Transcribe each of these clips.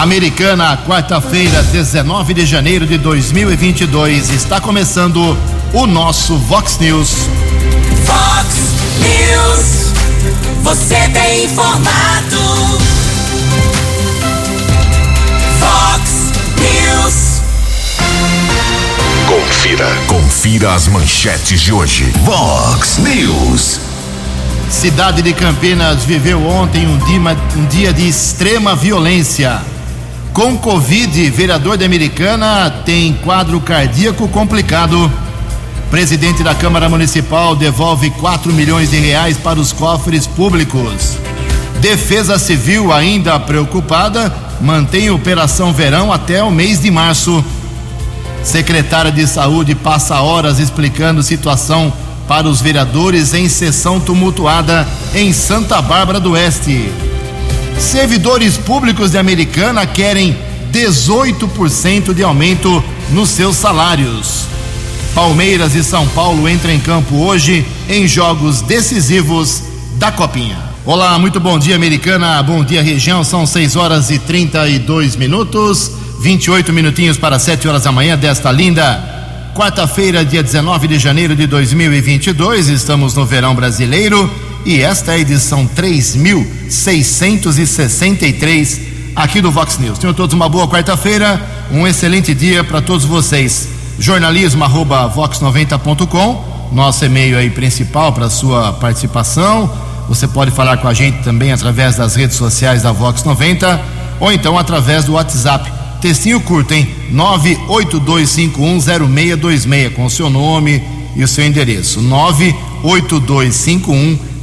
Americana, quarta-feira, 19 de janeiro de 2022. Está começando o nosso Vox News. Vox News. Você tem informado. Vox News. Confira, confira as manchetes de hoje. Vox News. Cidade de Campinas viveu ontem um dia, um dia de extrema violência. Com Covid, vereador da Americana tem quadro cardíaco complicado. Presidente da Câmara Municipal devolve 4 milhões de reais para os cofres públicos. Defesa Civil, ainda preocupada, mantém Operação Verão até o mês de março. Secretária de Saúde passa horas explicando situação para os vereadores em sessão tumultuada em Santa Bárbara do Oeste. Servidores públicos de Americana querem 18% de aumento nos seus salários. Palmeiras e São Paulo entram em campo hoje em jogos decisivos da Copinha. Olá, muito bom dia, Americana. Bom dia, região. São 6 horas e 32 minutos, 28 minutinhos para 7 horas da manhã desta linda quarta-feira, dia 19 de janeiro de 2022. Estamos no verão brasileiro e esta é a edição 3663 aqui do Vox News. Tenham todos uma boa quarta-feira, um excelente dia para todos vocês. Jornalismo arroba vox90.com, nosso e-mail aí principal para sua participação. Você pode falar com a gente também através das redes sociais da Vox 90 ou então através do WhatsApp. Textinho curto, hein? 982510626 com o seu nome e o seu endereço.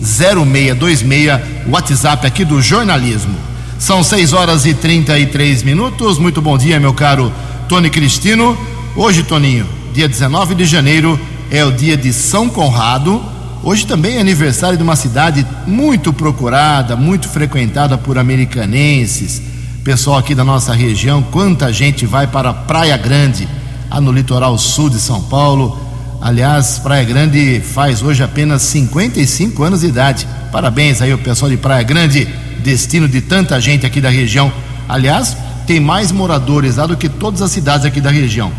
982510626, WhatsApp aqui do jornalismo. São 6 horas e 33 minutos. Muito bom dia, meu caro Tony Cristino. Hoje, Toninho, dia 19 de janeiro, é o dia de São Conrado. Hoje também é aniversário de uma cidade muito procurada, muito frequentada por americanenses. Pessoal aqui da nossa região, quanta gente vai para Praia Grande, lá no litoral sul de São Paulo. Aliás, Praia Grande faz hoje apenas 55 anos de idade. Parabéns aí ao pessoal de Praia Grande, destino de tanta gente aqui da região. Aliás, tem mais moradores lá do que todas as cidades aqui da região.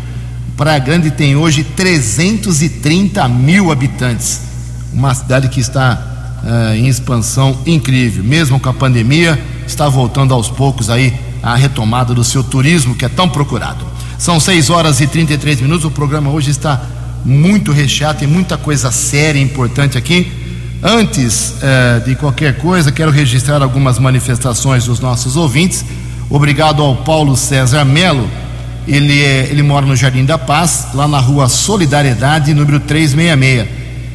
Praia Grande tem hoje 330 mil habitantes. Uma cidade que está uh, em expansão incrível. Mesmo com a pandemia, está voltando aos poucos aí a retomada do seu turismo que é tão procurado. São 6 horas e 33 minutos. O programa hoje está muito recheado, tem muita coisa séria e importante aqui. Antes uh, de qualquer coisa, quero registrar algumas manifestações dos nossos ouvintes. Obrigado ao Paulo César Melo ele, é, ele mora no Jardim da Paz, lá na rua Solidariedade, número 366.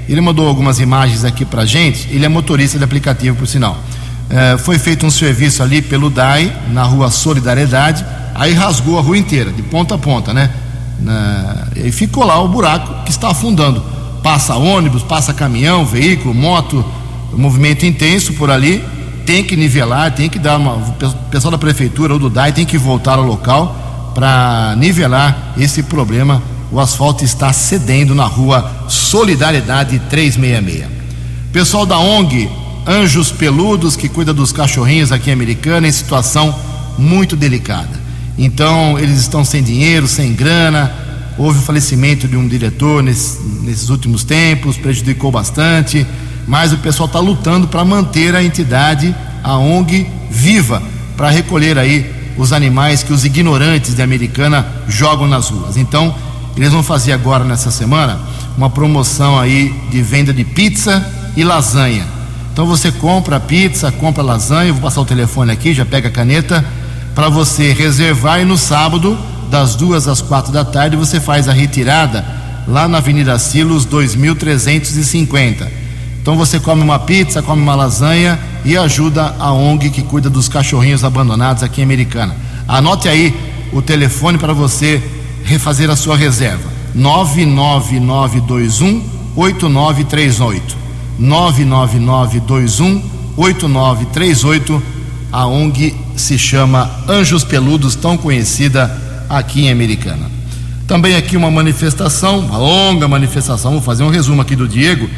Ele mandou algumas imagens aqui pra gente. Ele é motorista de aplicativo, por sinal. É, foi feito um serviço ali pelo DAI, na rua Solidariedade. Aí rasgou a rua inteira, de ponta a ponta, né? Na, e ficou lá o buraco que está afundando. Passa ônibus, passa caminhão, veículo, moto, movimento intenso por ali. Tem que nivelar, tem que dar uma. O pessoal da prefeitura ou do DAI tem que voltar ao local para nivelar esse problema. O asfalto está cedendo na rua Solidariedade 366. Pessoal da ONG Anjos Peludos, que cuida dos cachorrinhos aqui em Americana, em situação muito delicada. Então, eles estão sem dinheiro, sem grana. Houve o falecimento de um diretor nesse, nesses últimos tempos, prejudicou bastante. Mas o pessoal está lutando para manter a entidade, a ONG, viva, para recolher aí os animais que os ignorantes de Americana jogam nas ruas. Então, eles vão fazer agora nessa semana uma promoção aí de venda de pizza e lasanha. Então você compra pizza, compra lasanha, vou passar o telefone aqui, já pega a caneta, para você reservar e no sábado, das duas às quatro da tarde, você faz a retirada lá na Avenida Silos 2350. Então você come uma pizza, come uma lasanha e ajuda a ONG que cuida dos cachorrinhos abandonados aqui em Americana. Anote aí o telefone para você refazer a sua reserva: 99921 8938. 99921 8938. A ONG se chama Anjos Peludos, tão conhecida aqui em Americana. Também aqui uma manifestação, uma longa manifestação, vou fazer um resumo aqui do Diego.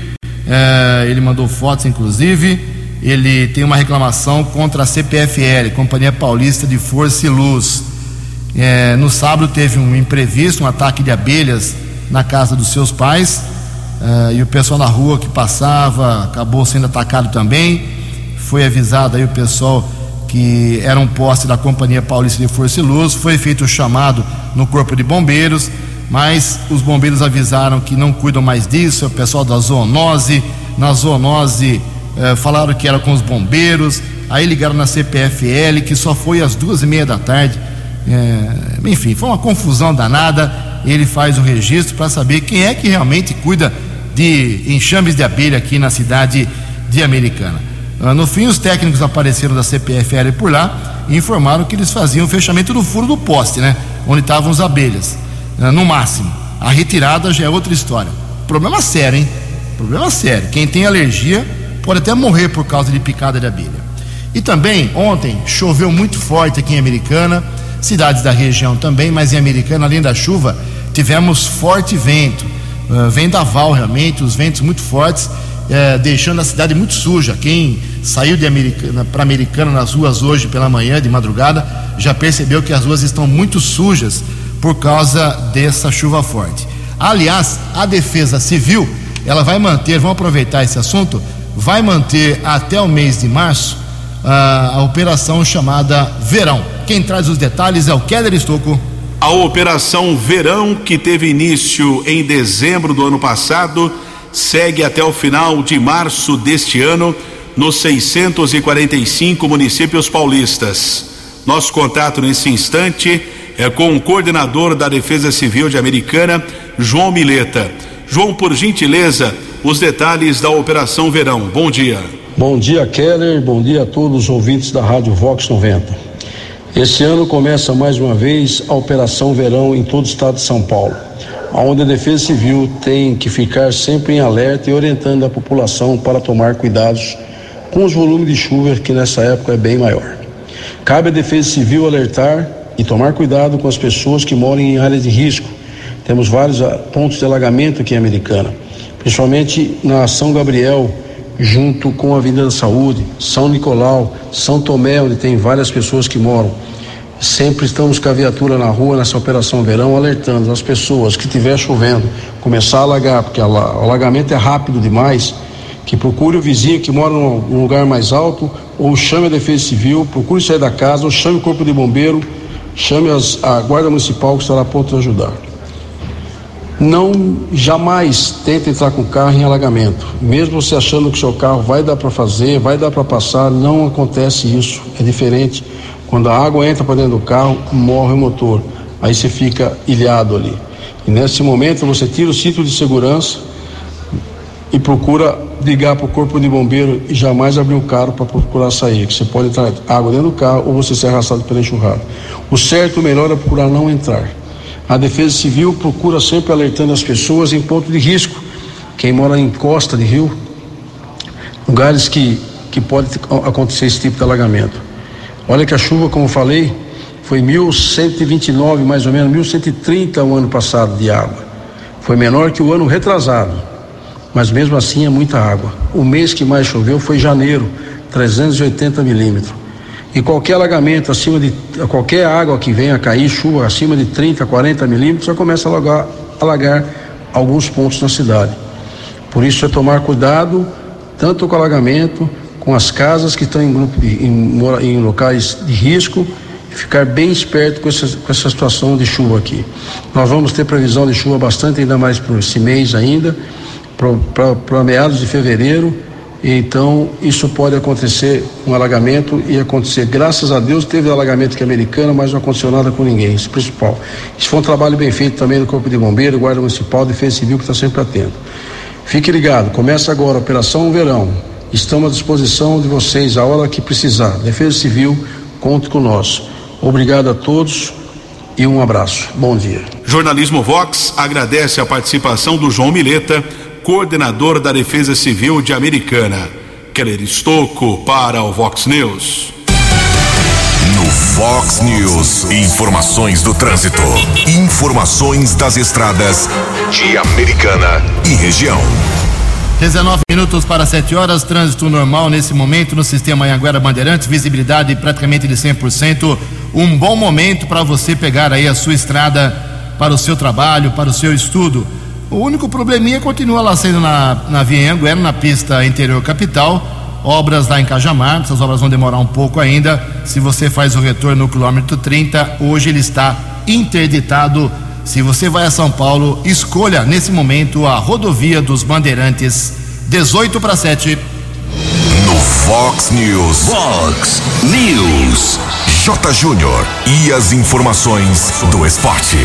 É, ele mandou fotos, inclusive ele tem uma reclamação contra a CPFL, Companhia Paulista de Força e Luz. É, no sábado teve um imprevisto, um ataque de abelhas na casa dos seus pais é, e o pessoal na rua que passava acabou sendo atacado também. Foi avisado aí o pessoal que era um poste da Companhia Paulista de Força e Luz. Foi feito o chamado no Corpo de Bombeiros, mas os bombeiros avisaram que não cuidam mais disso. O pessoal da zoonose, na zoonose eh, falaram que era com os bombeiros, aí ligaram na CPFL, que só foi às duas e meia da tarde. É, enfim, foi uma confusão danada. Ele faz o registro para saber quem é que realmente cuida de enxames de abelha aqui na cidade de Americana. Ah, no fim, os técnicos apareceram da CPFL por lá e informaram que eles faziam o fechamento do furo do poste, né? Onde estavam as abelhas, ah, no máximo. A retirada já é outra história. Problema sério, hein? Problema sério. Quem tem alergia pode até morrer por causa de picada de abelha. E também, ontem, choveu muito forte aqui em Americana, cidades da região também, mas em Americana, além da chuva, tivemos forte vento, uh, vendaval realmente, os ventos muito fortes, uh, deixando a cidade muito suja. Quem saiu de Americana para Americana nas ruas hoje pela manhã, de madrugada, já percebeu que as ruas estão muito sujas por causa dessa chuva forte. Aliás, a Defesa Civil, ela vai manter, vamos aproveitar esse assunto, vai manter até o mês de março a, a operação chamada Verão. Quem traz os detalhes é o Keller Estocco. A operação Verão, que teve início em dezembro do ano passado, segue até o final de março deste ano nos 645 municípios paulistas. Nosso contato nesse instante é com o coordenador da Defesa Civil de Americana, João Mileta. João, por gentileza, os detalhes da Operação Verão. Bom dia. Bom dia, Keller. Bom dia a todos os ouvintes da Rádio Vox 90. Esse ano começa mais uma vez a Operação Verão em todo o estado de São Paulo, onde a Defesa Civil tem que ficar sempre em alerta e orientando a população para tomar cuidados com os volumes de chuva que nessa época é bem maior. Cabe à Defesa Civil alertar e tomar cuidado com as pessoas que moram em áreas de risco. Temos vários ah, pontos de alagamento aqui em Americana, principalmente na São Gabriel, junto com a Avenida da Saúde, São Nicolau, São Tomé, onde tem várias pessoas que moram. Sempre estamos com a viatura na rua nessa operação verão, alertando as pessoas que estiver chovendo, começar a alagar, porque o alagamento é rápido demais, que procure o vizinho que mora num lugar mais alto, ou chame a Defesa Civil, procure sair da casa, ou chame o Corpo de Bombeiro, chame as, a Guarda Municipal que estará pronto a ajudar. Não jamais tente entrar com o carro em alagamento. Mesmo você achando que seu carro vai dar para fazer, vai dar para passar, não acontece isso. É diferente. Quando a água entra para dentro do carro, morre o motor. Aí você fica ilhado ali. E nesse momento você tira o cinto de segurança e procura ligar para o corpo de bombeiro e jamais abrir o carro para procurar sair. Que você pode entrar água dentro do carro ou você ser arrastado pela enxurrada. O certo, o melhor é procurar não entrar. A Defesa Civil procura sempre alertando as pessoas em ponto de risco. Quem mora em costa de rio, lugares que, que pode acontecer esse tipo de alagamento. Olha que a chuva, como falei, foi 1.129, mais ou menos, 1.130 o ano passado de água. Foi menor que o ano retrasado, mas mesmo assim é muita água. O mês que mais choveu foi janeiro, 380 milímetros. E qualquer alagamento acima de qualquer água que venha a cair, chuva acima de 30, 40 milímetros, já começa a alagar, alagar alguns pontos na cidade. Por isso é tomar cuidado tanto com o alagamento, com as casas que estão em, grupo de, em, em locais de risco e ficar bem esperto com essa, com essa situação de chuva aqui. Nós vamos ter previsão de chuva bastante, ainda mais para esse mês ainda, para meados de fevereiro então, isso pode acontecer um alagamento e acontecer. Graças a Deus teve alagamento aqui americano, mas não aconteceu nada com ninguém, isso é principal. Isso foi um trabalho bem feito também do Corpo de Bombeiro, Guarda Municipal, Defesa Civil, que está sempre atento. Fique ligado, começa agora a Operação Verão. Estamos à disposição de vocês a hora que precisar. Defesa Civil, conte com nós. Obrigado a todos e um abraço. Bom dia. Jornalismo Vox agradece a participação do João Mileta coordenador da Defesa Civil de Americana. Keller Estocco para o Vox News. No Fox News, informações do trânsito, informações das estradas de Americana e região. 19 minutos para 7 horas, trânsito normal nesse momento no sistema Anhanguera Bandeirantes, visibilidade praticamente de 100%. Um bom momento para você pegar aí a sua estrada para o seu trabalho, para o seu estudo. O único probleminha continua lá sendo na, na Via Anhanguera, na pista interior capital. Obras lá em Cajamar, essas obras vão demorar um pouco ainda. Se você faz o retorno no quilômetro 30, hoje ele está interditado se você vai a São Paulo, escolha nesse momento a rodovia dos Bandeirantes, 18 para 7. No Fox News. Fox News. J. Júnior. E as informações do esporte.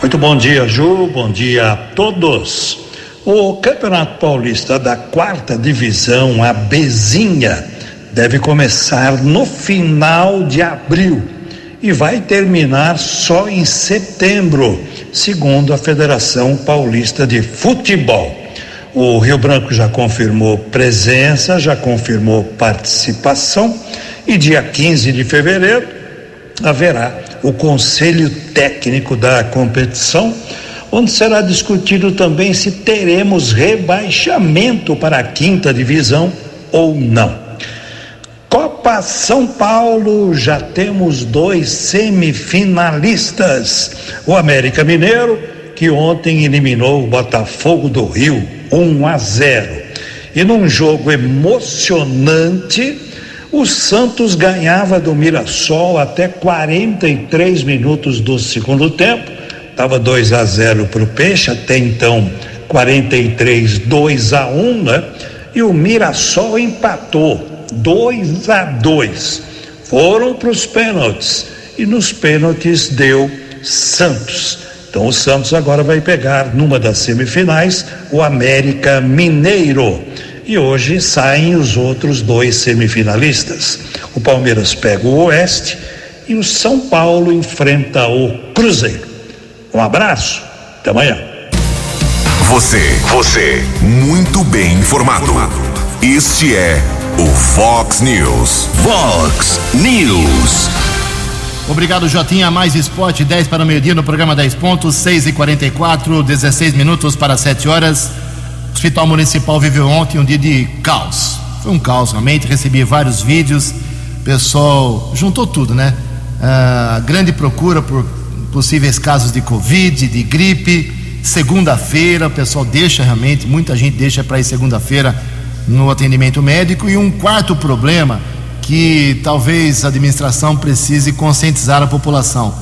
Muito bom dia, Ju. Bom dia a todos. O Campeonato Paulista da quarta divisão, a Bezinha, deve começar no final de abril e vai terminar só em setembro, segundo a Federação Paulista de Futebol. O Rio Branco já confirmou presença, já confirmou participação e dia 15 de fevereiro haverá o conselho técnico da competição, onde será discutido também se teremos rebaixamento para a quinta divisão ou não. Copa São Paulo, já temos dois semifinalistas. O América Mineiro, que ontem eliminou o Botafogo do Rio 1 a 0. E num jogo emocionante, o Santos ganhava do Mirassol até 43 minutos do segundo tempo. Estava 2 a 0 para o Peixe, até então 43, 2 a 1, né? E o Mirassol empatou 2 a 2. Foram para os pênaltis e nos pênaltis deu Santos. Então o Santos agora vai pegar numa das semifinais o América Mineiro. E hoje saem os outros dois semifinalistas. O Palmeiras pega o Oeste e o São Paulo enfrenta o Cruzeiro. Um abraço, até amanhã. Você, você, muito bem informado. Este é o Fox News. Fox News. Obrigado, Jotinha. Mais esporte, 10 para o meio-dia no programa 10 pontos, 6 e 44 16 minutos para 7 horas. O Hospital Municipal viveu ontem um dia de caos. Foi um caos realmente. Recebi vários vídeos. Pessoal juntou tudo, né? Ah, grande procura por possíveis casos de Covid, de gripe. Segunda-feira, o pessoal deixa realmente, muita gente deixa para ir segunda-feira no atendimento médico. E um quarto problema que talvez a administração precise conscientizar a população.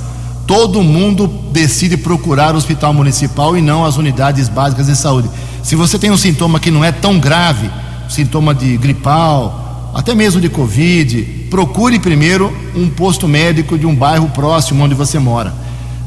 Todo mundo decide procurar o hospital municipal e não as unidades básicas de saúde. Se você tem um sintoma que não é tão grave, sintoma de gripal, até mesmo de Covid, procure primeiro um posto médico de um bairro próximo onde você mora.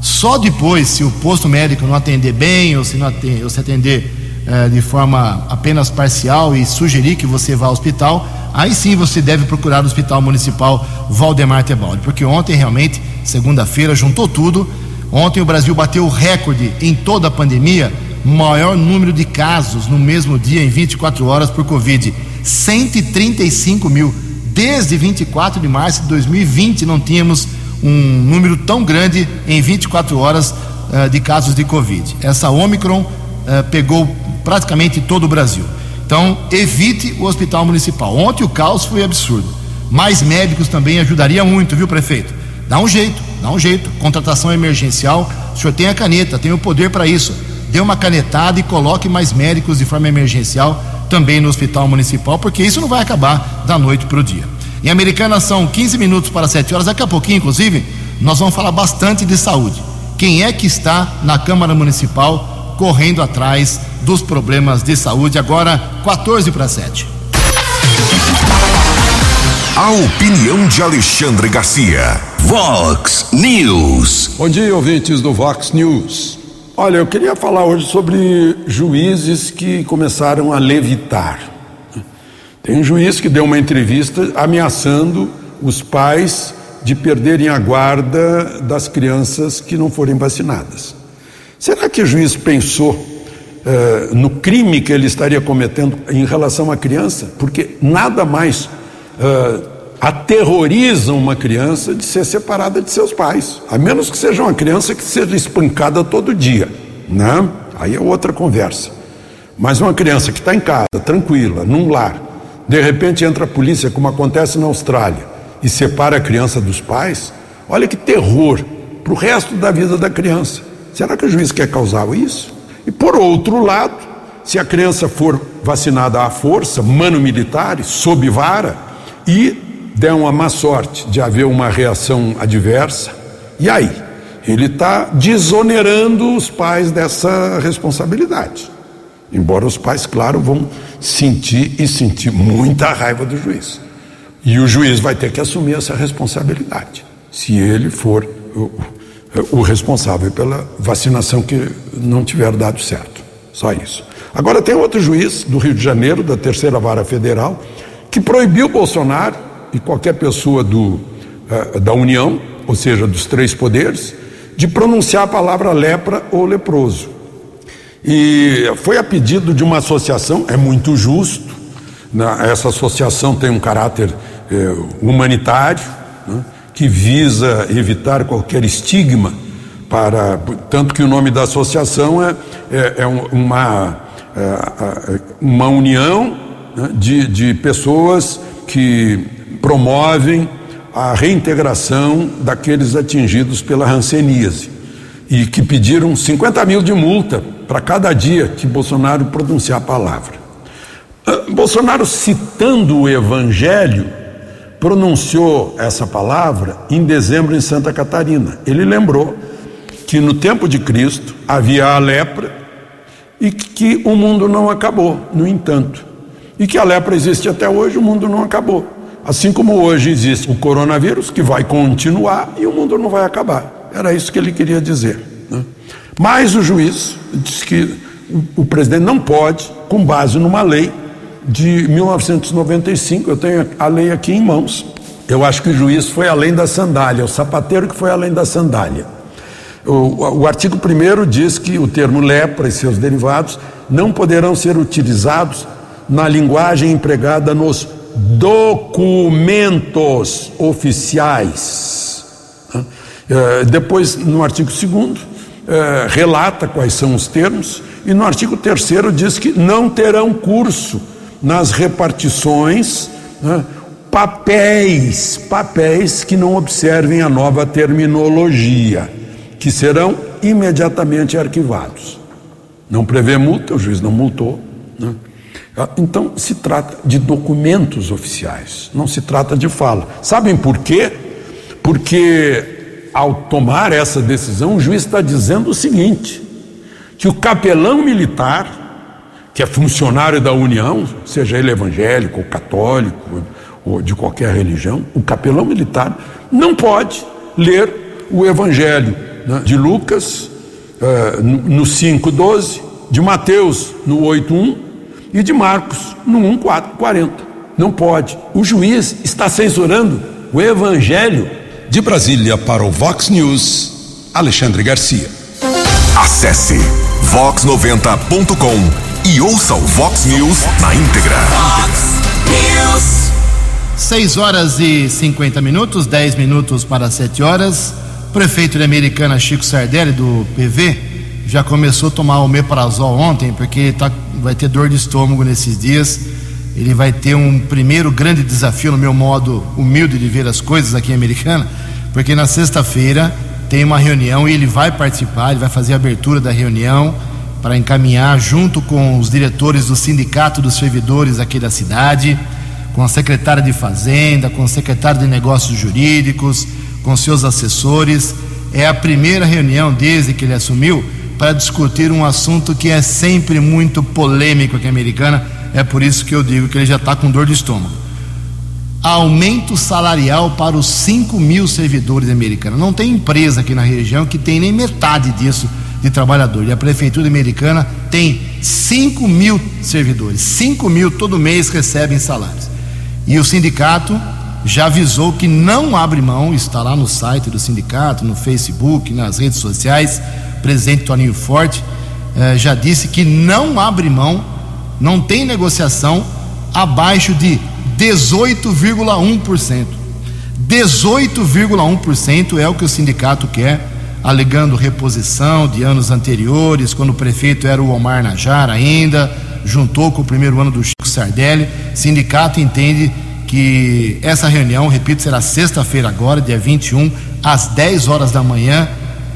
Só depois, se o posto médico não atender bem ou se, não atender, ou se atender eh, de forma apenas parcial e sugerir que você vá ao hospital, aí sim você deve procurar o Hospital Municipal Valdemar Tebaldi, porque ontem realmente, segunda-feira, juntou tudo. Ontem o Brasil bateu o recorde em toda a pandemia, maior número de casos no mesmo dia em 24 horas por Covid, 135 mil. Desde 24 de março de 2020 não tínhamos um número tão grande em 24 horas uh, de casos de Covid. Essa Omicron uh, pegou praticamente todo o Brasil. Então, evite o hospital municipal. Ontem o caos foi absurdo. Mais médicos também ajudaria muito, viu, prefeito? Dá um jeito, dá um jeito. Contratação emergencial, o senhor tem a caneta, tem o poder para isso. Dê uma canetada e coloque mais médicos de forma emergencial também no hospital municipal, porque isso não vai acabar da noite para o dia. Em Americana são 15 minutos para 7 horas, daqui a pouquinho, inclusive, nós vamos falar bastante de saúde. Quem é que está na Câmara Municipal correndo atrás dos problemas de saúde. Agora, 14 para 7. A opinião de Alexandre Garcia. Vox News. Bom dia, ouvintes do Vox News. Olha, eu queria falar hoje sobre juízes que começaram a levitar. Tem um juiz que deu uma entrevista ameaçando os pais de perderem a guarda das crianças que não forem vacinadas. Será que o juiz pensou eh, no crime que ele estaria cometendo em relação à criança, porque nada mais uh, aterroriza uma criança de ser separada de seus pais, a menos que seja uma criança que seja espancada todo dia, né? Aí é outra conversa. Mas uma criança que está em casa, tranquila, num lar, de repente entra a polícia, como acontece na Austrália, e separa a criança dos pais, olha que terror para o resto da vida da criança. Será que o juiz quer causar isso? E por outro lado, se a criança for vacinada à força, mano militares, sob vara, e der uma má sorte de haver uma reação adversa, e aí? Ele está desonerando os pais dessa responsabilidade. Embora os pais, claro, vão sentir e sentir muita raiva do juiz. E o juiz vai ter que assumir essa responsabilidade, se ele for o, responsável pela vacinação que não tiver dado certo. Só isso. Agora tem outro juiz do Rio de Janeiro, da terceira vara federal, que proibiu Bolsonaro e qualquer pessoa do, uh, da União, ou seja, dos três poderes, de pronunciar a palavra lepra ou leproso. E foi a pedido de uma associação, é muito justo, né? essa associação tem um caráter eh, humanitário, né? Que visa evitar qualquer estigma para. Tanto que o nome da associação é, é, é uma, é, uma união né? de, de pessoas que promovem a reintegração daqueles atingidos pela ranceníase e que pediram 50 mil de multa para cada dia que Bolsonaro pronunciar a palavra. Ah, Bolsonaro, citando o Evangelho, pronunciou essa palavra em dezembro em Santa Catarina. Ele lembrou que no tempo de Cristo havia a lepra e que o mundo não acabou, no entanto. E que a lepra existe até hoje, o mundo não acabou. Assim como hoje existe o coronavírus, que vai continuar e o mundo não vai acabar. Era isso que ele queria dizer. Né? Mas o juiz disse que o, o presidente não pode, com base numa lei de 1995, eu tenho a lei aqui em mãos. Eu acho que o juiz foi além da sandália, o sapateiro que foi além da sandália. O, o artigo 1 diz que o termo lepra e seus derivados não poderão ser utilizados na linguagem empregada nos documentos oficiais. É, depois, no artigo 2, é, relata quais são os termos, e no artigo 3 diz que não terão curso nas repartições né, papéis, papéis que não observem a nova terminologia, que serão imediatamente arquivados. Não prevê multa, o juiz não multou. Né? Ah, então, se trata de documentos oficiais, não se trata de fala. Sabem por quê? Porque, ao tomar essa decisão, o juiz está dizendo o seguinte: que o capelão militar, que é funcionário da União, seja ele evangélico ou católico ou de qualquer religião, o capelão militar não pode ler o Evangelho né, de Lucas uh, no 5,12, de Mateus no 8,1 e de Marcos no 1,40. Não pode. O juiz está censurando o Evangelho. De Brasília para o Vox News, Alexandre Garcia. Acesse vox90.com e ouça o Vox News na íntegra. Fox News. 6 horas e 50 minutos, 10 minutos para 7 horas. Prefeito de Americana Chico Sardelli, do PV, já começou a tomar o meprazol ontem, porque tá, vai ter dor de estômago nesses dias. Ele vai ter um primeiro grande desafio, no meu modo humilde de ver as coisas aqui em Americana, porque na sexta-feira tem uma reunião e ele vai participar, ele vai fazer a abertura da reunião para encaminhar, junto com os diretores do Sindicato dos Servidores aqui da cidade, com a secretária de Fazenda, com o secretário de Negócios Jurídicos, com seus assessores. É a primeira reunião desde que ele assumiu para discutir um assunto que é sempre muito polêmico aqui em Americana. É por isso que eu digo que ele já está com dor de estômago. Aumento salarial para os 5 mil servidores americanos. Não tem empresa aqui na região que tem nem metade disso de trabalhador. E a Prefeitura Americana tem 5 mil servidores. 5 mil todo mês recebem salários. E o sindicato já avisou que não abre mão, está lá no site do sindicato, no Facebook, nas redes sociais. O presidente Toninho Forte eh, já disse que não abre mão, não tem negociação abaixo de 18,1%. 18,1% é o que o sindicato quer, alegando reposição de anos anteriores, quando o prefeito era o Omar Najar ainda, juntou com o primeiro ano do Chico Sardelli. O sindicato entende que essa reunião, repito, será sexta-feira agora, dia 21, às 10 horas da manhã,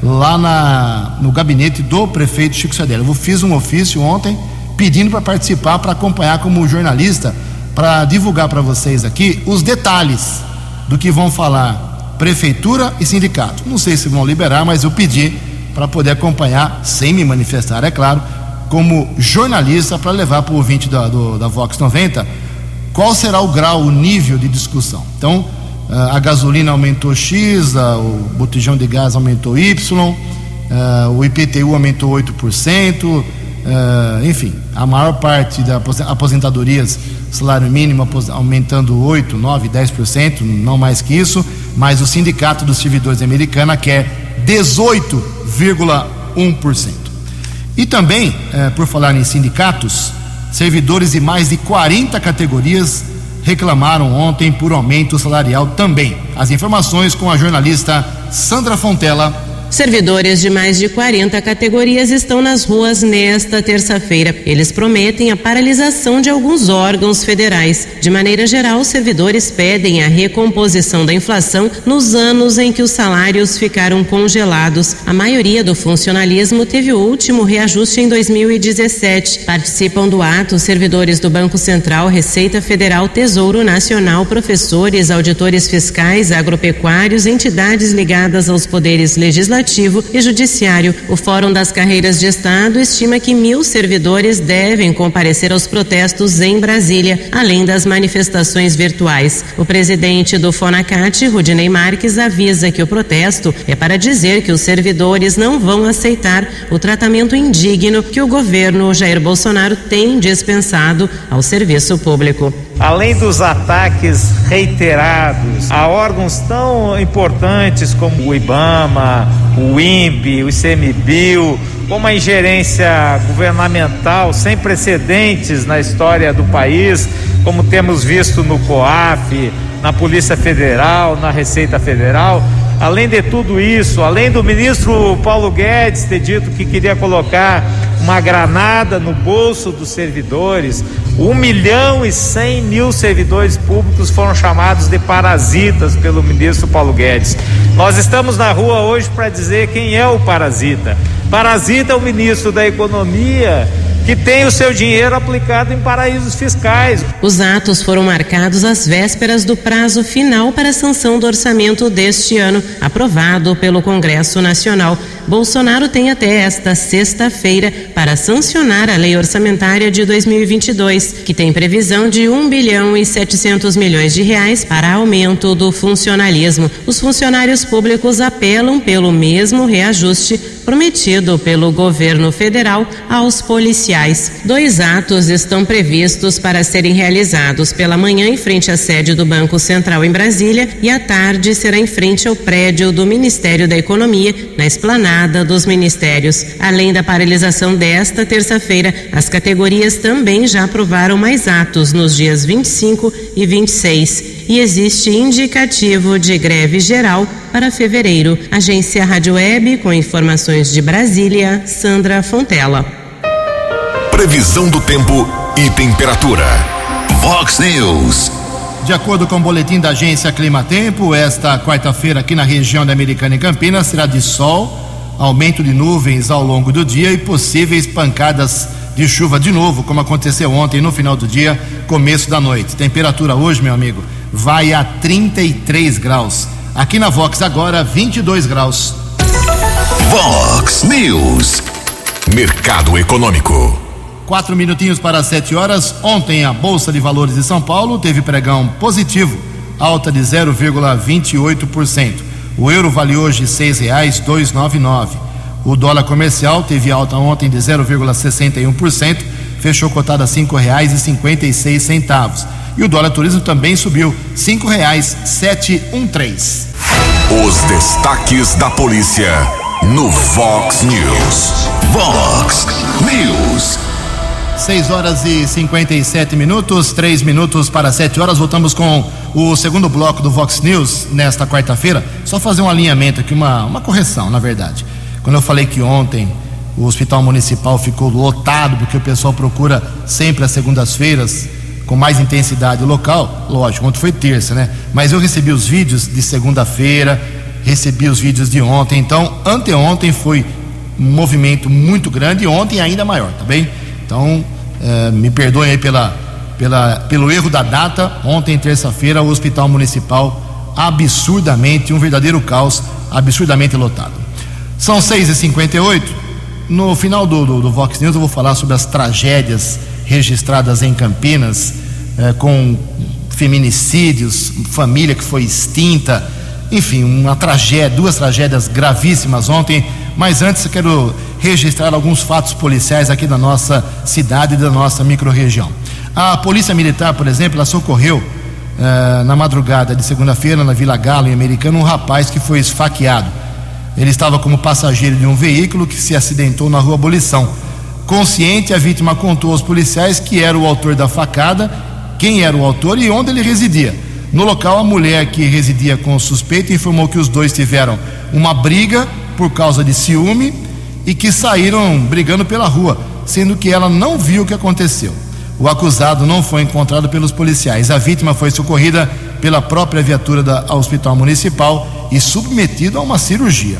lá na, no gabinete do prefeito Chico Sardelli. Eu fiz um ofício ontem pedindo para participar, para acompanhar como jornalista, para divulgar para vocês aqui os detalhes do que vão falar prefeitura e sindicato. Não sei se vão liberar, mas eu pedi para poder acompanhar, sem me manifestar, é claro, como jornalista, para levar para o ouvinte da, do, da Vox 90 qual será o grau, o nível de discussão. Então, ah, a gasolina aumentou X, o botijão de gás aumentou Y, ah, o IPTU aumentou 8%, ah, enfim, a maior parte das aposentadorias, salário mínimo aumentando 8, 9, 10%, não mais que isso, mas o Sindicato dos Servidores Americana quer 18,1%. E também, eh, por falar em sindicatos, servidores de mais de 40 categorias reclamaram ontem por aumento salarial também. As informações com a jornalista Sandra Fontela Servidores de mais de 40 categorias estão nas ruas nesta terça-feira. Eles prometem a paralisação de alguns órgãos federais. De maneira geral, os servidores pedem a recomposição da inflação nos anos em que os salários ficaram congelados. A maioria do funcionalismo teve o último reajuste em 2017. Participam do ato servidores do Banco Central, Receita Federal, Tesouro Nacional, professores, auditores fiscais, agropecuários, entidades ligadas aos poderes legislativos Legislativo e Judiciário. O Fórum das Carreiras de Estado estima que mil servidores devem comparecer aos protestos em Brasília, além das manifestações virtuais. O presidente do Fonacat, Rudinei Marques, avisa que o protesto é para dizer que os servidores não vão aceitar o tratamento indigno que o governo Jair Bolsonaro tem dispensado ao serviço público. Além dos ataques reiterados a órgãos tão importantes como o IBAMA, o INPE, o ICMBio, uma ingerência governamental sem precedentes na história do país, como temos visto no COAF, na Polícia Federal, na Receita Federal. Além de tudo isso, além do ministro Paulo Guedes ter dito que queria colocar uma granada no bolso dos servidores, um milhão e cem mil servidores públicos foram chamados de parasitas pelo ministro Paulo Guedes. Nós estamos na rua hoje para dizer quem é o parasita. Parasita é o ministro da Economia que tem o seu dinheiro aplicado em paraísos fiscais. Os atos foram marcados às vésperas do prazo final para a sanção do orçamento deste ano, aprovado pelo Congresso Nacional. Bolsonaro tem até esta sexta-feira para sancionar a lei orçamentária de 2022, que tem previsão de 1 bilhão e 700 milhões de reais para aumento do funcionalismo. Os funcionários públicos apelam pelo mesmo reajuste prometido pelo governo federal aos policiais. Dois atos estão previstos para serem realizados pela manhã em frente à sede do Banco Central em Brasília e à tarde será em frente ao prédio do Ministério da Economia, na esplanada dos ministérios. Além da paralisação desta terça-feira, as categorias também já aprovaram mais atos nos dias 25 e 26 e existe indicativo de greve geral para fevereiro. Agência Rádio Web com informações de Brasília, Sandra Fontela. Previsão do tempo e temperatura. Vox News. De acordo com o boletim da agência Clima Tempo, esta quarta-feira aqui na região da Americana e Campinas será de sol, aumento de nuvens ao longo do dia e possíveis pancadas de chuva de novo, como aconteceu ontem no final do dia, começo da noite. Temperatura hoje, meu amigo, vai a 33 graus. Aqui na Vox agora 22 graus. Vox News. Mercado Econômico. Quatro minutinhos para sete horas. Ontem a Bolsa de Valores de São Paulo teve pregão positivo, alta de 0,28%. O euro vale hoje seis reais dois nove nove. O dólar comercial teve alta ontem de 0,61%, fechou cotado a cinco reais e cinquenta e seis centavos. E o dólar turismo também subiu cinco reais sete um três. Os destaques da polícia no Vox News. Vox News. 6 horas e 57 minutos, 3 minutos para 7 horas. Voltamos com o segundo bloco do Vox News nesta quarta-feira. Só fazer um alinhamento aqui, uma, uma correção, na verdade. Quando eu falei que ontem o hospital municipal ficou lotado, porque o pessoal procura sempre as segundas-feiras com mais intensidade local. Lógico, ontem foi terça, né? Mas eu recebi os vídeos de segunda-feira, recebi os vídeos de ontem. Então, anteontem foi um movimento muito grande e ontem ainda maior, tá bem? Então, eh, me perdoem aí pela, pela, pelo erro da data. Ontem, terça-feira, o Hospital Municipal absurdamente, um verdadeiro caos, absurdamente lotado. São 6h58. No final do, do, do, Vox News eu vou falar sobre as tragédias registradas em Campinas, eh, com feminicídios, família que foi extinta, enfim, uma tragédia, duas tragédias gravíssimas ontem. Mas antes eu quero registrar alguns fatos policiais aqui da nossa cidade e da nossa microrregião. A Polícia Militar, por exemplo, ela socorreu eh, na madrugada de segunda-feira na Vila Galo, em Americano, um rapaz que foi esfaqueado. Ele estava como passageiro de um veículo que se acidentou na rua Abolição. Consciente, a vítima contou aos policiais que era o autor da facada, quem era o autor e onde ele residia. No local, a mulher que residia com o suspeito informou que os dois tiveram uma briga por causa de ciúme e que saíram brigando pela rua, sendo que ela não viu o que aconteceu. O acusado não foi encontrado pelos policiais. A vítima foi socorrida pela própria viatura da Hospital Municipal e submetido a uma cirurgia.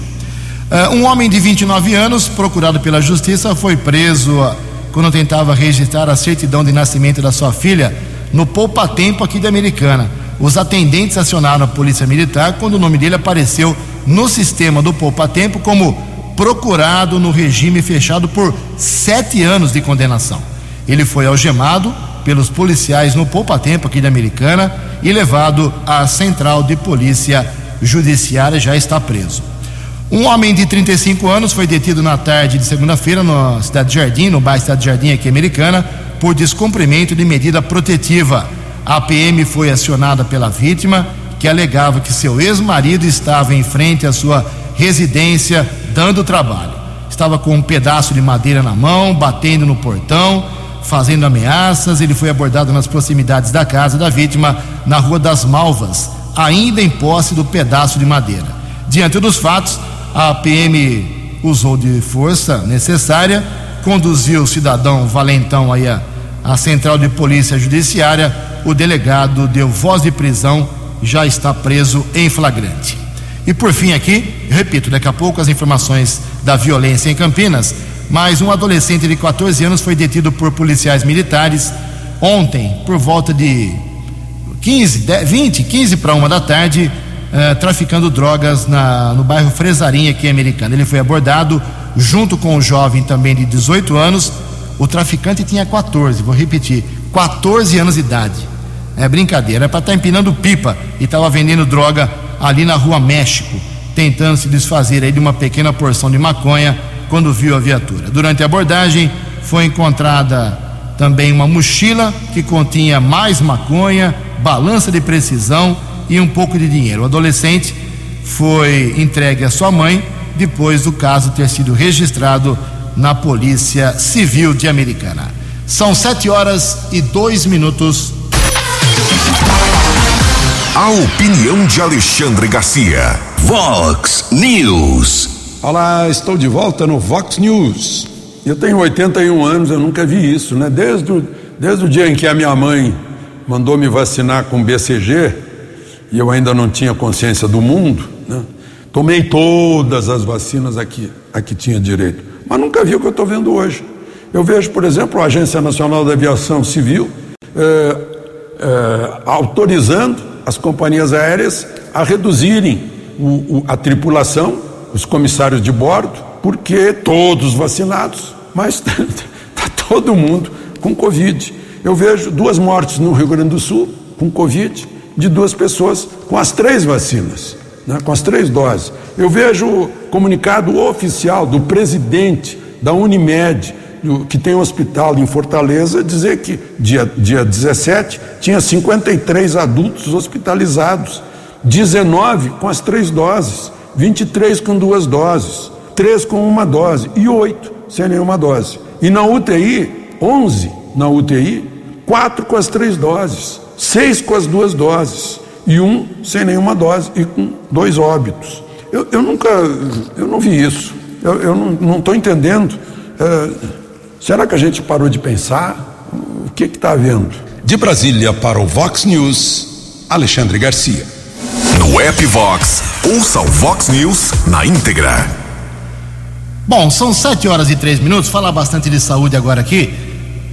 Uh, um homem de 29 anos, procurado pela justiça, foi preso uh, quando tentava registrar a certidão de nascimento da sua filha no poupa-tempo aqui da Americana. Os atendentes acionaram a polícia militar quando o nome dele apareceu no sistema do poupa-tempo como procurado no regime fechado por sete anos de condenação. Ele foi algemado pelos policiais no poupa-tempo aqui da Americana e levado à central de polícia judiciária, já está preso. Um homem de 35 anos foi detido na tarde de segunda-feira na cidade de Jardim, no bairro Cidade de Jardim aqui americana, por descumprimento de medida protetiva. A PM foi acionada pela vítima, que alegava que seu ex-marido estava em frente à sua residência dando trabalho. Estava com um pedaço de madeira na mão, batendo no portão, fazendo ameaças. Ele foi abordado nas proximidades da casa da vítima, na Rua das Malvas, ainda em posse do pedaço de madeira. Diante dos fatos, a PM usou de força necessária, conduziu o cidadão valentão aí à, à central de polícia judiciária o delegado deu voz de prisão, já está preso em flagrante. E por fim aqui, repito, daqui a pouco as informações da violência em Campinas, mas um adolescente de 14 anos foi detido por policiais militares ontem, por volta de 15, 10, 20, 15 para uma da tarde, eh, traficando drogas na, no bairro Fresarim, aqui em Americana. Ele foi abordado junto com um jovem também de 18 anos. O traficante tinha 14, vou repetir, 14 anos de idade. É brincadeira, é para estar tá empinando pipa e estava vendendo droga ali na rua México, tentando se desfazer aí de uma pequena porção de maconha quando viu a viatura. Durante a abordagem foi encontrada também uma mochila que continha mais maconha, balança de precisão e um pouco de dinheiro. O adolescente foi entregue à sua mãe depois do caso ter sido registrado na Polícia Civil de Americana. São sete horas e dois minutos. A opinião de Alexandre Garcia. Vox News. Olá, estou de volta no Vox News. Eu tenho 81 anos, eu nunca vi isso, né? Desde o, desde o dia em que a minha mãe mandou me vacinar com BCG, e eu ainda não tinha consciência do mundo, né? Tomei todas as vacinas aqui, a que tinha direito, mas nunca vi o que eu estou vendo hoje. Eu vejo, por exemplo, a Agência Nacional da Aviação Civil é, é, autorizando as companhias aéreas a reduzirem o, o, a tripulação, os comissários de bordo, porque todos vacinados, mas está tá todo mundo com Covid. Eu vejo duas mortes no Rio Grande do Sul com Covid de duas pessoas com as três vacinas, né, com as três doses. Eu vejo comunicado oficial do presidente da Unimed que tem um hospital em Fortaleza, dizer que dia, dia 17 tinha 53 adultos hospitalizados, 19 com as três doses, 23 com duas doses, 3 com uma dose e 8 sem nenhuma dose. E na UTI, 11 na UTI, 4 com as três doses, 6 com as duas doses e um sem nenhuma dose e com dois óbitos. Eu, eu nunca, eu não vi isso. Eu, não estou entendendo. É, será que a gente parou de pensar? O que está havendo? De Brasília para o Vox News, Alexandre Garcia. No app Vox, ouça o Vox News na íntegra. Bom, são sete horas e três minutos. Falar bastante de saúde agora aqui,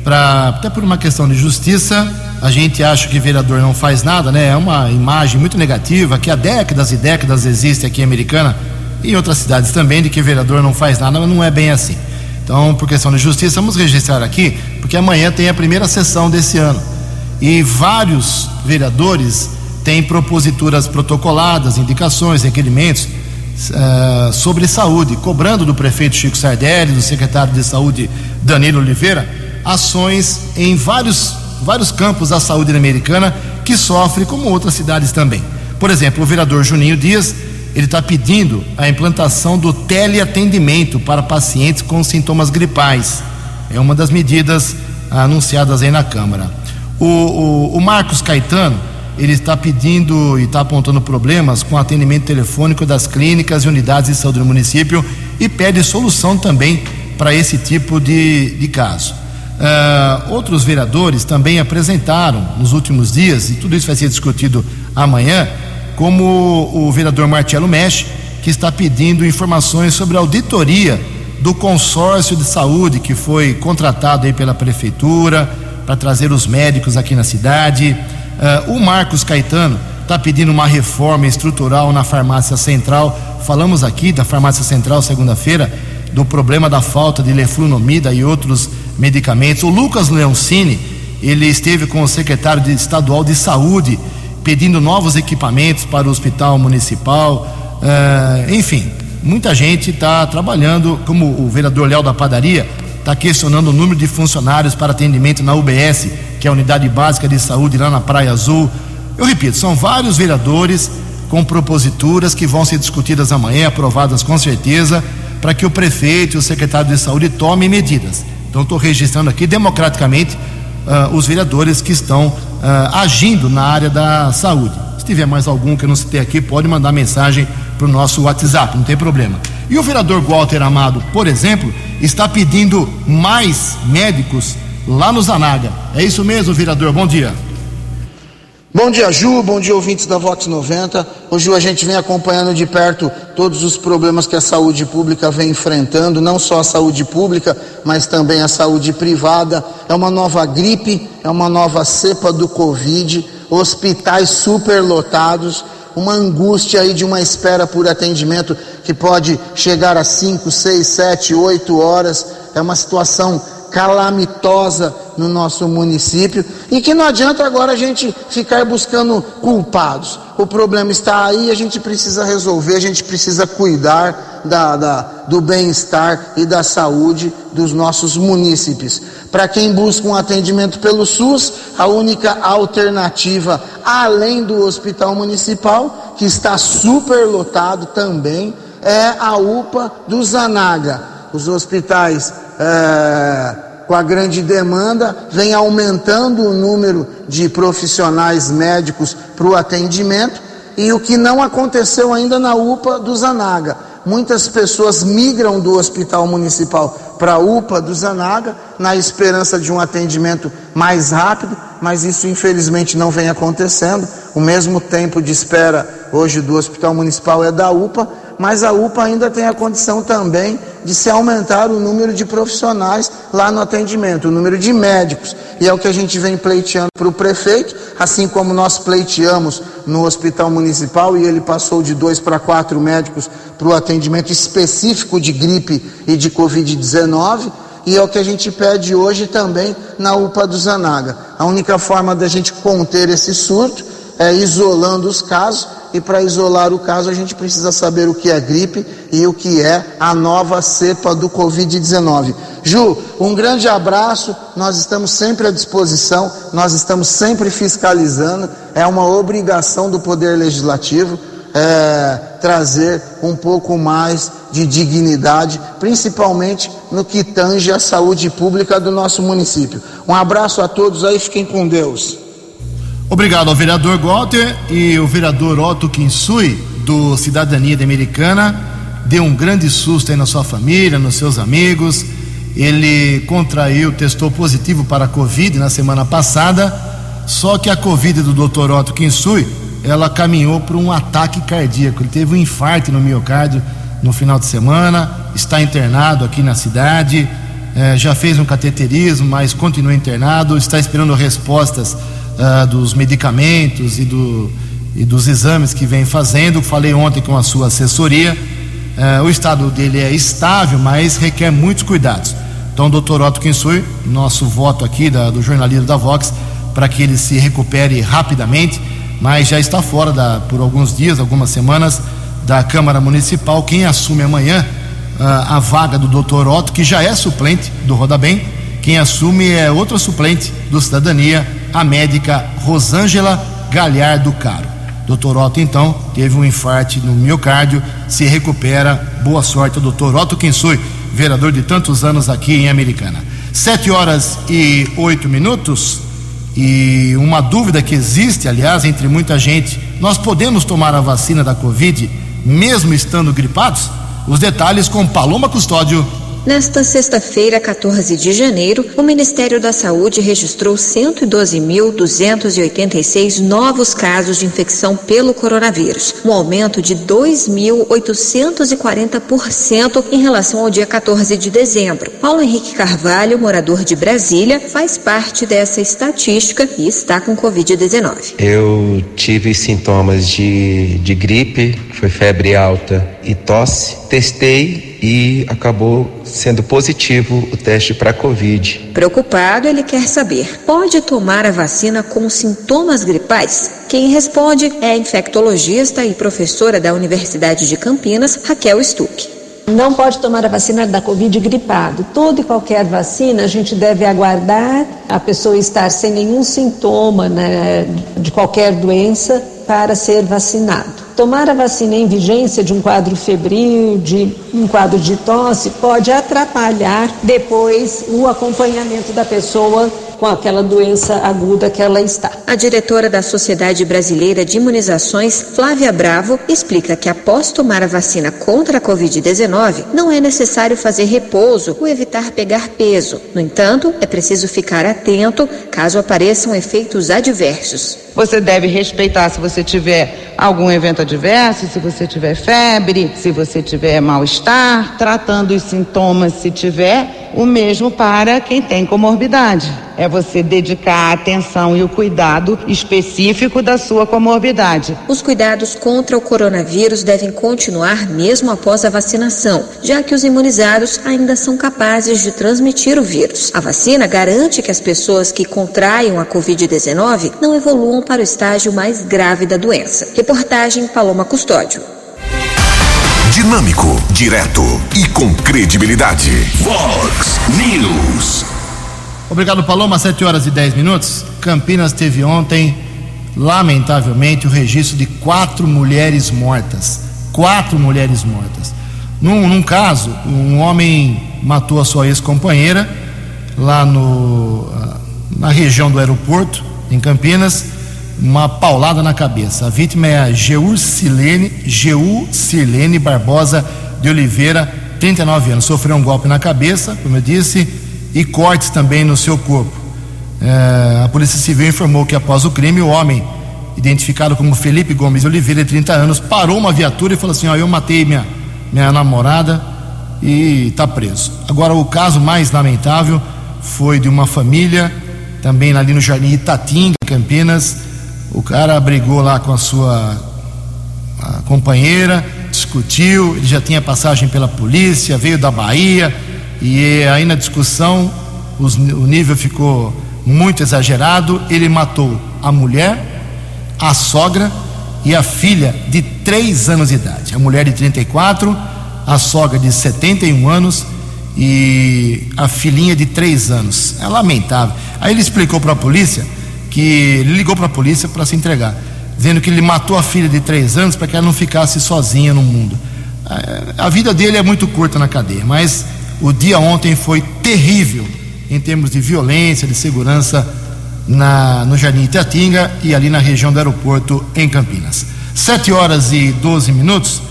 pra, até por uma questão de justiça. A gente acha que vereador não faz nada, né? É uma imagem muito negativa que há décadas e décadas existe aqui em Americana e em outras cidades também de que vereador não faz nada, mas não é bem assim. Então, por questão de justiça, vamos registrar aqui, porque amanhã tem a primeira sessão desse ano. E vários vereadores têm proposituras protocoladas, indicações, requerimentos uh, sobre saúde, cobrando do prefeito Chico Sardelli, do secretário de saúde Danilo Oliveira, ações em vários, vários campos da saúde americana que sofre, como outras cidades também. Por exemplo, o vereador Juninho Dias ele está pedindo a implantação do teleatendimento para pacientes com sintomas gripais. É uma das medidas anunciadas aí na Câmara. O, o, o Marcos Caetano, ele está pedindo e está apontando problemas com atendimento telefônico das clínicas e unidades de saúde do município e pede solução também para esse tipo de, de caso. Uh, outros vereadores também apresentaram nos últimos dias, e tudo isso vai ser discutido amanhã, como o vereador Marcelo Mesh, que está pedindo informações sobre a auditoria do consórcio de saúde que foi contratado aí pela prefeitura para trazer os médicos aqui na cidade. Uh, o Marcos Caetano está pedindo uma reforma estrutural na farmácia central. Falamos aqui da farmácia central segunda-feira do problema da falta de leflunomida e outros medicamentos. O Lucas Leoncini, ele esteve com o secretário de estadual de saúde pedindo novos equipamentos para o hospital municipal. Uh, enfim, muita gente está trabalhando, como o vereador Léo da Padaria está questionando o número de funcionários para atendimento na UBS, que é a unidade básica de saúde lá na Praia Azul. Eu repito, são vários vereadores com proposituras que vão ser discutidas amanhã, aprovadas com certeza, para que o prefeito e o secretário de saúde tomem medidas. Então, estou registrando aqui democraticamente uh, os vereadores que estão uh, agindo na área da saúde. Se tiver mais algum que eu não citei aqui, pode mandar mensagem para o nosso WhatsApp, não tem problema. E o vereador Walter Amado, por exemplo, está pedindo mais médicos lá no Zanaga. É isso mesmo, vereador? Bom dia. Bom dia, Ju. Bom dia, ouvintes da Vox 90. Hoje a gente vem acompanhando de perto todos os problemas que a saúde pública vem enfrentando, não só a saúde pública, mas também a saúde privada. É uma nova gripe, é uma nova cepa do Covid, hospitais superlotados, uma angústia aí de uma espera por atendimento que pode chegar a 5, 6, 7, 8 horas. É uma situação calamitosa no nosso município e que não adianta agora a gente ficar buscando culpados. O problema está aí, a gente precisa resolver, a gente precisa cuidar da, da do bem-estar e da saúde dos nossos munícipes. Para quem busca um atendimento pelo SUS, a única alternativa, além do hospital municipal, que está superlotado também, é a UPA do Zanaga. Os hospitais. É com a grande demanda, vem aumentando o número de profissionais médicos para o atendimento e o que não aconteceu ainda na UPA do Zanaga. Muitas pessoas migram do hospital municipal para a UPA do Zanaga na esperança de um atendimento mais rápido, mas isso infelizmente não vem acontecendo. O mesmo tempo de espera hoje do hospital municipal é da UPA, mas a UPA ainda tem a condição também de se aumentar o número de profissionais lá no atendimento, o número de médicos. E é o que a gente vem pleiteando para o prefeito, assim como nós pleiteamos no hospital municipal e ele passou de dois para quatro médicos para o atendimento específico de gripe e de Covid-19. E é o que a gente pede hoje também na UPA do Zanaga. A única forma da gente conter esse surto é isolando os casos e para isolar o caso a gente precisa saber o que é gripe e o que é a nova cepa do Covid-19. Ju, um grande abraço, nós estamos sempre à disposição, nós estamos sempre fiscalizando, é uma obrigação do Poder Legislativo. É, trazer um pouco mais de dignidade, principalmente no que tange a saúde pública do nosso município. Um abraço a todos aí, fiquem com Deus. Obrigado ao vereador Walter e o vereador Otto Kinsui, do Cidadania Americana, deu um grande susto aí na sua família, nos seus amigos. Ele contraiu, testou positivo para a Covid na semana passada, só que a Covid do Dr. Otto Kinsui, ela caminhou para um ataque cardíaco. Ele teve um infarto no miocárdio no final de semana, está internado aqui na cidade, eh, já fez um cateterismo, mas continua internado, está esperando respostas ah, dos medicamentos e, do, e dos exames que vem fazendo. Falei ontem com a sua assessoria. Eh, o estado dele é estável, mas requer muitos cuidados. Então, doutor Otto Kinsui, nosso voto aqui da, do jornalismo da Vox, para que ele se recupere rapidamente, mas já está fora da, por alguns dias, algumas semanas, da Câmara Municipal. Quem assume amanhã uh, a vaga do doutor Otto, que já é suplente do Roda Bem, quem assume é outra suplente do Cidadania, a médica Rosângela Galhardo Caro. Doutor Otto, então, teve um infarte no miocárdio, se recupera. Boa sorte doutor Otto Kinsui, vereador de tantos anos aqui em Americana. Sete horas e oito minutos. E uma dúvida que existe, aliás, entre muita gente: nós podemos tomar a vacina da Covid mesmo estando gripados? Os detalhes com Paloma Custódio Nesta sexta-feira, 14 de janeiro, o Ministério da Saúde registrou 112.286 novos casos de infecção pelo coronavírus, um aumento de 2.840% em relação ao dia 14 de dezembro. Paulo Henrique Carvalho, morador de Brasília, faz parte dessa estatística e está com Covid-19. Eu tive sintomas de, de gripe, foi febre alta e tosse. Testei e acabou sendo positivo o teste para Covid. Preocupado, ele quer saber: pode tomar a vacina com sintomas gripais? Quem responde é a infectologista e professora da Universidade de Campinas, Raquel Stuck. Não pode tomar a vacina da Covid gripado. Toda e qualquer vacina a gente deve aguardar a pessoa estar sem nenhum sintoma né, de qualquer doença para ser vacinado. Tomar a vacina em vigência de um quadro febril, de um quadro de tosse, pode atrapalhar depois o acompanhamento da pessoa com aquela doença aguda que ela está. A diretora da Sociedade Brasileira de Imunizações, Flávia Bravo, explica que após tomar a vacina contra a Covid-19, não é necessário fazer repouso ou evitar pegar peso. No entanto, é preciso ficar atento caso apareçam efeitos adversos. Você deve respeitar se você tiver algum evento adverso, se você tiver febre, se você tiver mal-estar, tratando os sintomas se tiver, o mesmo para quem tem comorbidade. É você dedicar a atenção e o cuidado específico da sua comorbidade. Os cuidados contra o coronavírus devem continuar mesmo após a vacinação, já que os imunizados ainda são capazes de transmitir o vírus. A vacina garante que as pessoas que contraiam a Covid-19 não evoluam para o estágio mais grave da doença. Reportagem Paloma Custódio. Dinâmico, direto e com credibilidade. Vox News. Obrigado, Paloma. 7 horas e 10 minutos. Campinas teve ontem, lamentavelmente, o registro de quatro mulheres mortas. Quatro mulheres mortas. Num, num caso, um homem matou a sua ex-companheira lá no, ah, na região do aeroporto, em Campinas, uma paulada na cabeça. A vítima é a Geur Silene, Geu Silene Barbosa de Oliveira, 39 anos. Sofreu um golpe na cabeça, como eu disse, e cortes também no seu corpo. É, a Polícia Civil informou que após o crime, o homem, identificado como Felipe Gomes Oliveira, de 30 anos, parou uma viatura e falou assim: Ó, eu matei minha, minha namorada e está preso. Agora, o caso mais lamentável foi de uma família, também ali no Jardim Itatinga, Campinas. O cara brigou lá com a sua a companheira, discutiu, ele já tinha passagem pela polícia, veio da Bahia e aí na discussão os, o nível ficou muito exagerado. Ele matou a mulher, a sogra e a filha de 3 anos de idade. A mulher de 34, a sogra de 71 anos e a filhinha de 3 anos. É lamentável. Aí ele explicou para a polícia que ele ligou para a polícia para se entregar, dizendo que ele matou a filha de 3 anos para que ela não ficasse sozinha no mundo. A vida dele é muito curta na cadeia, mas o dia ontem foi terrível em termos de violência, de segurança na, no Jardim Itatinga e ali na região do aeroporto em Campinas. Sete horas e 12 minutos.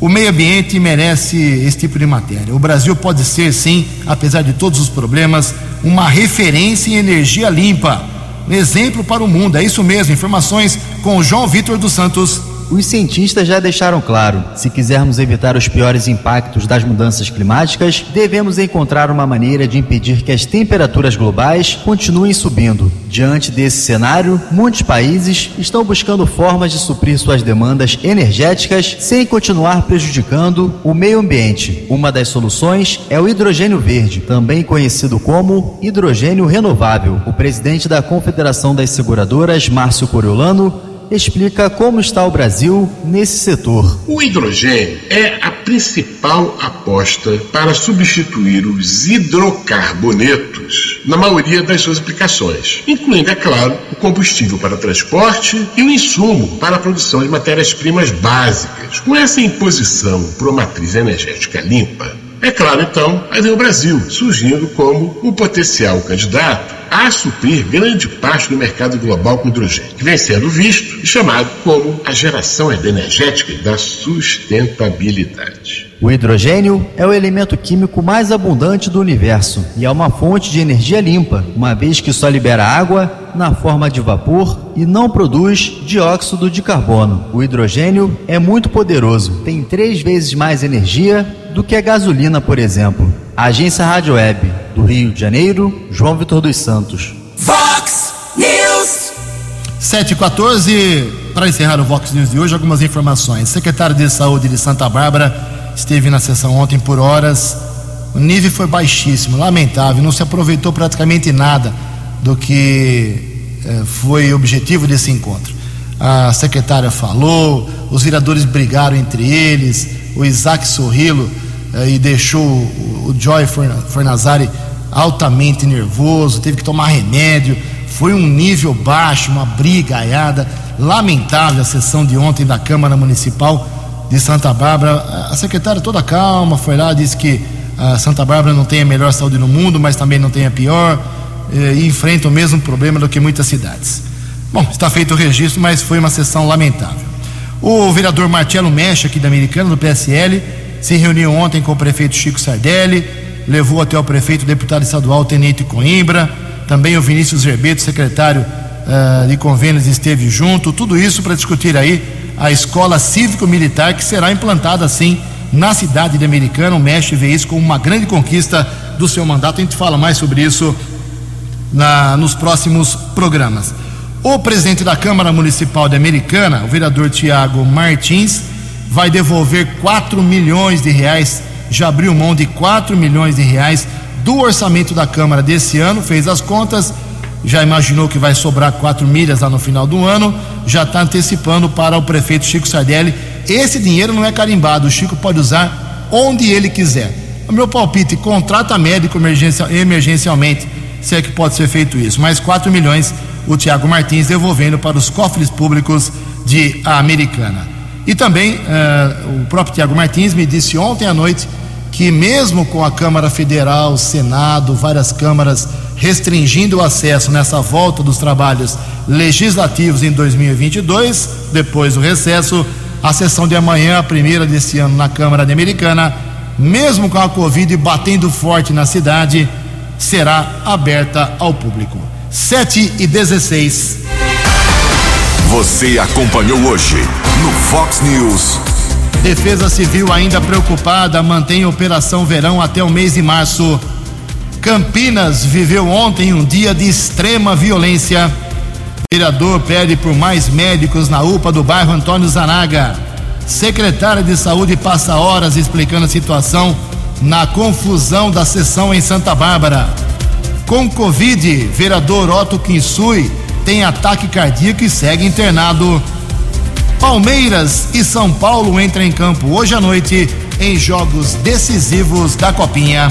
O meio ambiente merece esse tipo de matéria. O Brasil pode ser, sim, apesar de todos os problemas, uma referência em energia limpa. Um exemplo para o mundo. É isso mesmo. Informações com João Vitor dos Santos. Os cientistas já deixaram claro: se quisermos evitar os piores impactos das mudanças climáticas, devemos encontrar uma maneira de impedir que as temperaturas globais continuem subindo. Diante desse cenário, muitos países estão buscando formas de suprir suas demandas energéticas sem continuar prejudicando o meio ambiente. Uma das soluções é o hidrogênio verde, também conhecido como hidrogênio renovável. O presidente da Confederação das Seguradoras, Márcio Coriolano, explica como está o Brasil nesse setor. O hidrogênio é a principal aposta para substituir os hidrocarbonetos na maioria das suas aplicações, incluindo, é claro, o combustível para transporte e o insumo para a produção de matérias-primas básicas. Com essa imposição por uma matriz energética limpa, é claro, então, aí vem o Brasil, surgindo como o potencial candidato a suprir grande parte do mercado global com hidrogênio, que vem sendo visto e chamado como a geração energética da sustentabilidade. O hidrogênio é o elemento químico mais abundante do universo e é uma fonte de energia limpa, uma vez que só libera água na forma de vapor e não produz dióxido de carbono. O hidrogênio é muito poderoso, tem três vezes mais energia do que a gasolina, por exemplo. Agência Rádio Web do Rio de Janeiro, João Vitor dos Santos. Vox News. 714, para encerrar o Vox News de hoje, algumas informações. Secretário de Saúde de Santa Bárbara esteve na sessão ontem por horas. O nível foi baixíssimo, lamentável, não se aproveitou praticamente nada do que eh, foi objetivo desse encontro. A secretária falou, os vereadores brigaram entre eles, o Isaac Sorrilo eh, e deixou o, o Joy Fornazari altamente nervoso, teve que tomar remédio. Foi um nível baixo, uma brigaiada. Lamentável a sessão de ontem da Câmara Municipal de Santa Bárbara. A secretária toda calma foi lá, disse que a Santa Bárbara não tem a melhor saúde no mundo, mas também não tem a pior, eh, e enfrenta o mesmo problema do que muitas cidades. Bom, está feito o registro, mas foi uma sessão lamentável. O vereador Marcelo Mecha, aqui da Americana, do PSL, se reuniu ontem com o prefeito Chico Sardelli, levou até o prefeito o deputado estadual Tenente Coimbra, também o Vinícius Zerbeto, secretário uh, de convênios, esteve junto, tudo isso para discutir aí a escola cívico-militar que será implantada assim na cidade de Americana. O Mestre vê isso como uma grande conquista do seu mandato. A gente fala mais sobre isso na, nos próximos programas. O presidente da Câmara Municipal de Americana, o vereador Tiago Martins, vai devolver 4 milhões de reais, já abriu mão de 4 milhões de reais do orçamento da Câmara desse ano, fez as contas já imaginou que vai sobrar quatro milhas lá no final do ano, já está antecipando para o prefeito Chico Sardelli. Esse dinheiro não é carimbado, o Chico pode usar onde ele quiser. O meu palpite, contrata médico emergencialmente, se é que pode ser feito isso. Mais 4 milhões o Tiago Martins devolvendo para os cofres públicos de Americana. E também uh, o próprio Tiago Martins me disse ontem à noite que mesmo com a Câmara Federal, Senado, várias câmaras restringindo o acesso nessa volta dos trabalhos legislativos em 2022, depois do recesso, a sessão de amanhã, a primeira desse ano na Câmara de Americana, mesmo com a Covid batendo forte na cidade, será aberta ao público. 7 e 16. Você acompanhou hoje no Fox News. Defesa Civil ainda preocupada mantém Operação Verão até o mês de março. Campinas viveu ontem um dia de extrema violência. O vereador pede por mais médicos na UPA do bairro Antônio Zanaga. Secretária de Saúde passa horas explicando a situação na confusão da sessão em Santa Bárbara. Com Covid, vereador Otto Kinsui tem ataque cardíaco e segue internado. Palmeiras e São Paulo entram em campo hoje à noite em jogos decisivos da Copinha.